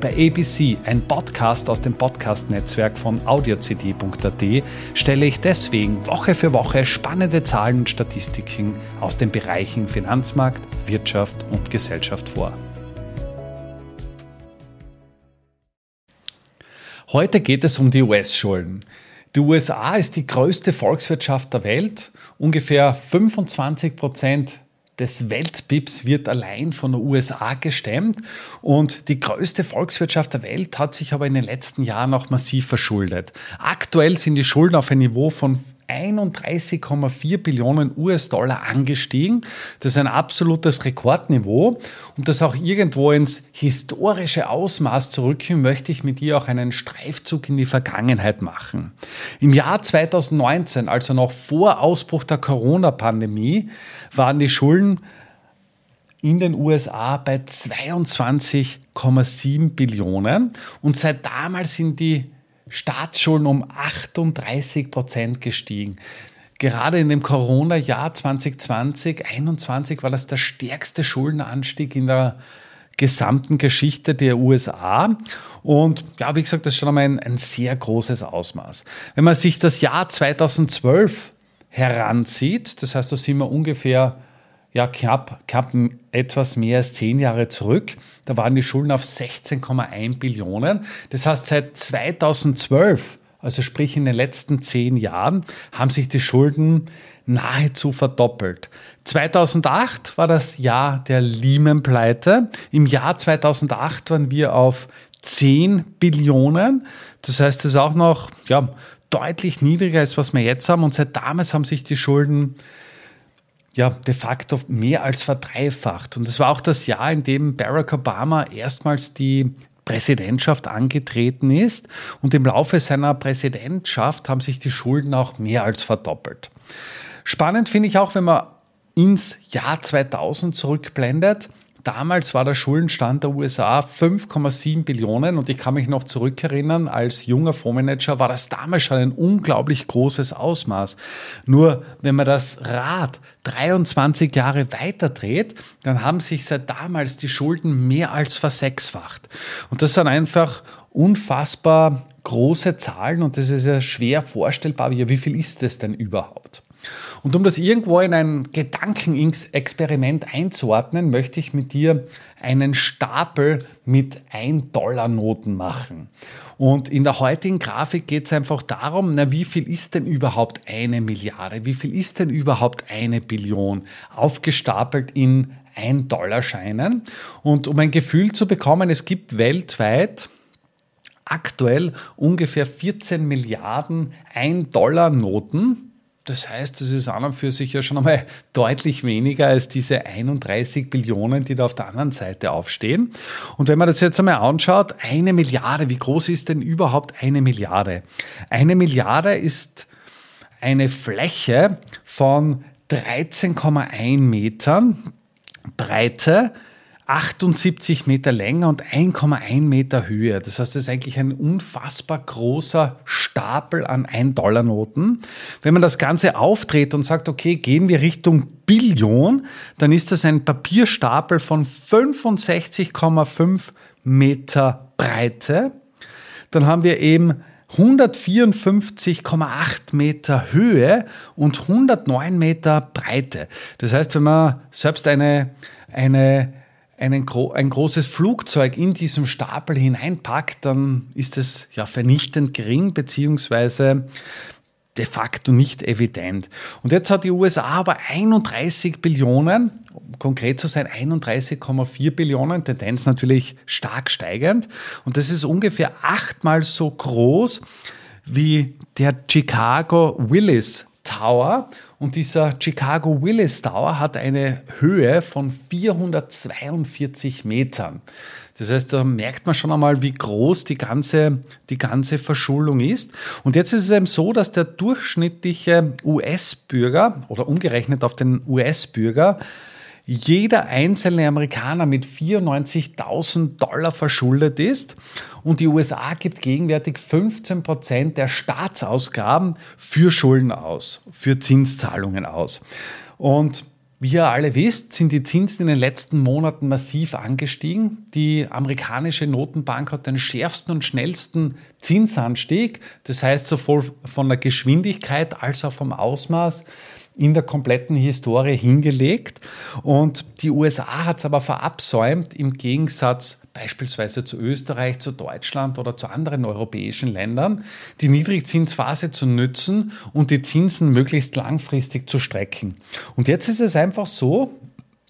Bei ABC, ein Podcast aus dem Podcast-Netzwerk von audiocd.at, stelle ich deswegen Woche für Woche spannende Zahlen und Statistiken aus den Bereichen Finanzmarkt, Wirtschaft und Gesellschaft vor. Heute geht es um die US-Schulden. Die USA ist die größte Volkswirtschaft der Welt. Ungefähr 25 Prozent des Weltbips wird allein von den USA gestemmt und die größte Volkswirtschaft der Welt hat sich aber in den letzten Jahren auch massiv verschuldet. Aktuell sind die Schulden auf ein Niveau von 31,4 Billionen US-Dollar angestiegen. Das ist ein absolutes Rekordniveau und das auch irgendwo ins historische Ausmaß zurückkommt, möchte ich mit dir auch einen Streifzug in die Vergangenheit machen. Im Jahr 2019, also noch vor Ausbruch der Corona-Pandemie, waren die Schulden in den USA bei 22,7 Billionen und seit damals sind die Staatsschulden um 38 Prozent gestiegen. Gerade in dem Corona-Jahr 2020, 2021 war das der stärkste Schuldenanstieg in der gesamten Geschichte der USA. Und ja, wie gesagt, das ist schon einmal ein, ein sehr großes Ausmaß. Wenn man sich das Jahr 2012 heranzieht, das heißt, da sind wir ungefähr ja, knapp, knapp etwas mehr als zehn Jahre zurück. Da waren die Schulden auf 16,1 Billionen. Das heißt, seit 2012, also sprich in den letzten zehn Jahren, haben sich die Schulden nahezu verdoppelt. 2008 war das Jahr der Lehman-Pleite. Im Jahr 2008 waren wir auf 10 Billionen. Das heißt, das ist auch noch ja, deutlich niedriger als was wir jetzt haben. Und seit damals haben sich die Schulden ja de facto mehr als verdreifacht. Und es war auch das Jahr, in dem Barack Obama erstmals die Präsidentschaft angetreten ist. Und im Laufe seiner Präsidentschaft haben sich die Schulden auch mehr als verdoppelt. Spannend finde ich auch, wenn man ins Jahr 2000 zurückblendet. Damals war der Schuldenstand der USA 5,7 Billionen und ich kann mich noch zurückerinnern, als junger Fondsmanager war das damals schon ein unglaublich großes Ausmaß. Nur wenn man das Rad 23 Jahre weiter dreht, dann haben sich seit damals die Schulden mehr als versechsfacht. Und das sind einfach unfassbar große Zahlen und das ist ja schwer vorstellbar. Wie viel ist das denn überhaupt? Und um das irgendwo in ein Gedankenexperiment einzuordnen, möchte ich mit dir einen Stapel mit 1-Dollar-Noten machen. Und in der heutigen Grafik geht es einfach darum, na, wie viel ist denn überhaupt eine Milliarde? Wie viel ist denn überhaupt eine Billion? Aufgestapelt in 1-Dollar-Scheinen. Und um ein Gefühl zu bekommen, es gibt weltweit aktuell ungefähr 14 Milliarden 1-Dollar-Noten. Das heißt, das ist an und für sich ja schon einmal deutlich weniger als diese 31 Billionen, die da auf der anderen Seite aufstehen. Und wenn man das jetzt einmal anschaut, eine Milliarde, wie groß ist denn überhaupt eine Milliarde? Eine Milliarde ist eine Fläche von 13,1 Metern Breite 78 Meter länger und 1,1 Meter Höhe. Das heißt, das ist eigentlich ein unfassbar großer Stapel an 1-Dollar-Noten. Wenn man das Ganze aufdreht und sagt, okay, gehen wir Richtung Billion, dann ist das ein Papierstapel von 65,5 Meter Breite. Dann haben wir eben 154,8 Meter Höhe und 109 Meter Breite. Das heißt, wenn man selbst eine, eine einen, ein großes Flugzeug in diesem Stapel hineinpackt, dann ist es ja vernichtend gering beziehungsweise de facto nicht evident. Und jetzt hat die USA aber 31 Billionen, um konkret zu sein 31,4 Billionen, Tendenz natürlich stark steigend. Und das ist ungefähr achtmal so groß wie der Chicago Willis Tower. Und dieser Chicago Willis Tower hat eine Höhe von 442 Metern. Das heißt, da merkt man schon einmal, wie groß die ganze, die ganze Verschuldung ist. Und jetzt ist es eben so, dass der durchschnittliche US-Bürger oder umgerechnet auf den US-Bürger jeder einzelne Amerikaner mit 94.000 Dollar verschuldet ist und die USA gibt gegenwärtig 15 Prozent der Staatsausgaben für Schulden aus, für Zinszahlungen aus. Und wie ihr alle wisst, sind die Zinsen in den letzten Monaten massiv angestiegen. Die amerikanische Notenbank hat den schärfsten und schnellsten Zinsanstieg, das heißt sowohl von der Geschwindigkeit als auch vom Ausmaß in der kompletten Historie hingelegt. Und die USA hat es aber verabsäumt, im Gegensatz beispielsweise zu Österreich, zu Deutschland oder zu anderen europäischen Ländern, die Niedrigzinsphase zu nützen und die Zinsen möglichst langfristig zu strecken. Und jetzt ist es einfach so,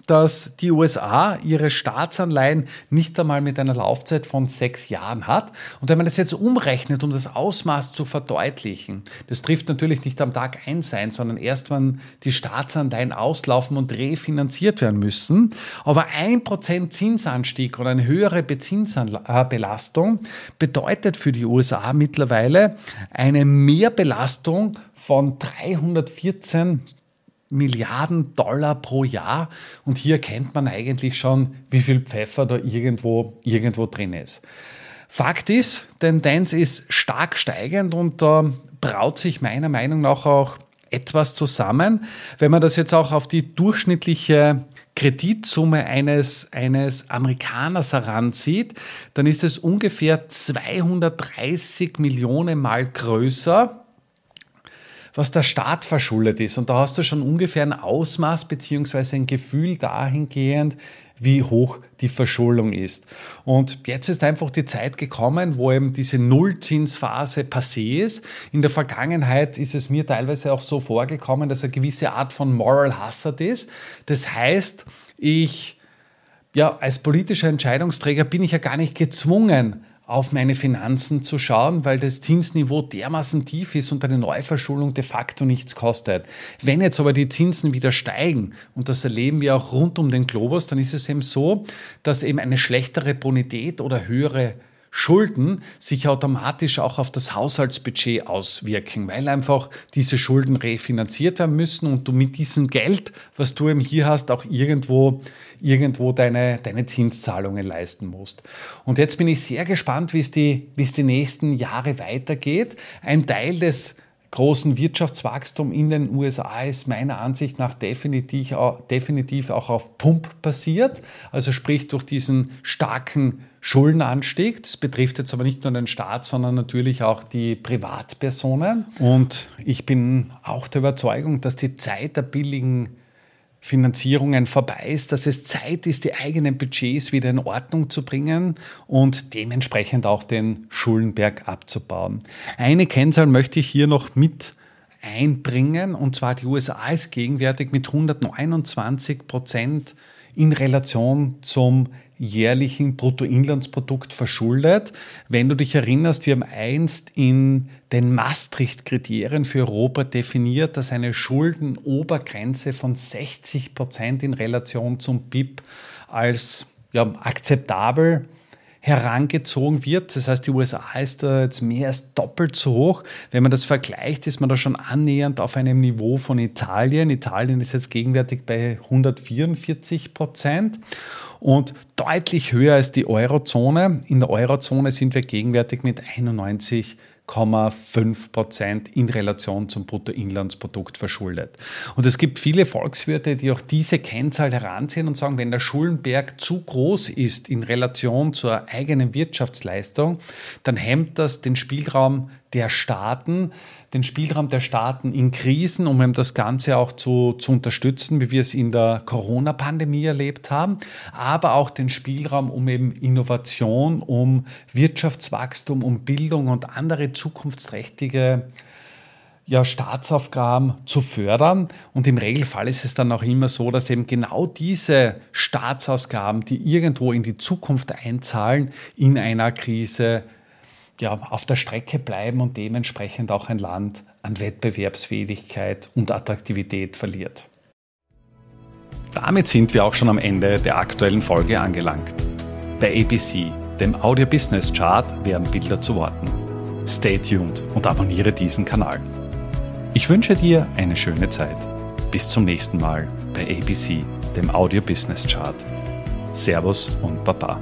dass die USA ihre Staatsanleihen nicht einmal mit einer Laufzeit von sechs Jahren hat. Und wenn man das jetzt umrechnet, um das Ausmaß zu verdeutlichen, das trifft natürlich nicht am Tag eins ein, sondern erst, wenn die Staatsanleihen auslaufen und refinanziert werden müssen. Aber ein Prozent Zinsanstieg oder eine höhere Bezinsbelastung bedeutet für die USA mittlerweile eine Mehrbelastung von 314 Milliarden Dollar pro Jahr. Und hier kennt man eigentlich schon, wie viel Pfeffer da irgendwo, irgendwo drin ist. Fakt ist, Tendenz ist stark steigend und da äh, braut sich meiner Meinung nach auch etwas zusammen. Wenn man das jetzt auch auf die durchschnittliche Kreditsumme eines, eines Amerikaners heranzieht, dann ist es ungefähr 230 Millionen Mal größer was der Staat verschuldet ist. Und da hast du schon ungefähr ein Ausmaß beziehungsweise ein Gefühl dahingehend, wie hoch die Verschuldung ist. Und jetzt ist einfach die Zeit gekommen, wo eben diese Nullzinsphase passé ist. In der Vergangenheit ist es mir teilweise auch so vorgekommen, dass eine gewisse Art von Moral Hazard ist. Das heißt, ich, ja, als politischer Entscheidungsträger bin ich ja gar nicht gezwungen, auf meine Finanzen zu schauen, weil das Zinsniveau dermaßen tief ist und eine Neuverschuldung de facto nichts kostet. Wenn jetzt aber die Zinsen wieder steigen, und das erleben wir auch rund um den Globus, dann ist es eben so, dass eben eine schlechtere Bonität oder höhere Schulden sich automatisch auch auf das Haushaltsbudget auswirken, weil einfach diese Schulden refinanziert werden müssen und du mit diesem Geld, was du eben hier hast, auch irgendwo, irgendwo deine, deine Zinszahlungen leisten musst. Und jetzt bin ich sehr gespannt, wie es die, wie es die nächsten Jahre weitergeht. Ein Teil des großen Wirtschaftswachstum in den USA ist meiner Ansicht nach definitiv, definitiv auch auf Pump basiert, also sprich durch diesen starken Schuldenanstieg. Das betrifft jetzt aber nicht nur den Staat, sondern natürlich auch die Privatpersonen. Und ich bin auch der Überzeugung, dass die Zeit der billigen Finanzierungen vorbei ist, dass es Zeit ist, die eigenen Budgets wieder in Ordnung zu bringen und dementsprechend auch den Schuldenberg abzubauen. Eine Kennzahl möchte ich hier noch mit einbringen und zwar die USA ist gegenwärtig mit 129 Prozent in Relation zum jährlichen Bruttoinlandsprodukt verschuldet. Wenn du dich erinnerst, wir haben einst in den Maastricht-Kriterien für Europa definiert, dass eine Schuldenobergrenze von 60 Prozent in Relation zum BIP als ja, akzeptabel herangezogen wird. Das heißt, die USA ist da jetzt mehr als doppelt so hoch. Wenn man das vergleicht, ist man da schon annähernd auf einem Niveau von Italien. Italien ist jetzt gegenwärtig bei 144 Prozent und deutlich höher als die Eurozone. In der Eurozone sind wir gegenwärtig mit 91 1,5 Prozent in Relation zum Bruttoinlandsprodukt verschuldet. Und es gibt viele Volkswirte, die auch diese Kennzahl heranziehen und sagen, wenn der Schuldenberg zu groß ist in Relation zur eigenen Wirtschaftsleistung, dann hemmt das den Spielraum der Staaten, den Spielraum der Staaten in Krisen, um das Ganze auch zu, zu unterstützen, wie wir es in der Corona-Pandemie erlebt haben, aber auch den Spielraum, um eben Innovation, um Wirtschaftswachstum, um Bildung und andere zukunftsträchtige ja, Staatsaufgaben zu fördern. Und im Regelfall ist es dann auch immer so, dass eben genau diese Staatsausgaben, die irgendwo in die Zukunft einzahlen, in einer Krise ja, auf der Strecke bleiben und dementsprechend auch ein Land an Wettbewerbsfähigkeit und Attraktivität verliert. Damit sind wir auch schon am Ende der aktuellen Folge angelangt. Bei ABC, dem Audio Business Chart, werden Bilder zu Worten. Stay tuned und abonniere diesen Kanal. Ich wünsche dir eine schöne Zeit. Bis zum nächsten Mal bei ABC, dem Audio Business Chart. Servus und Baba.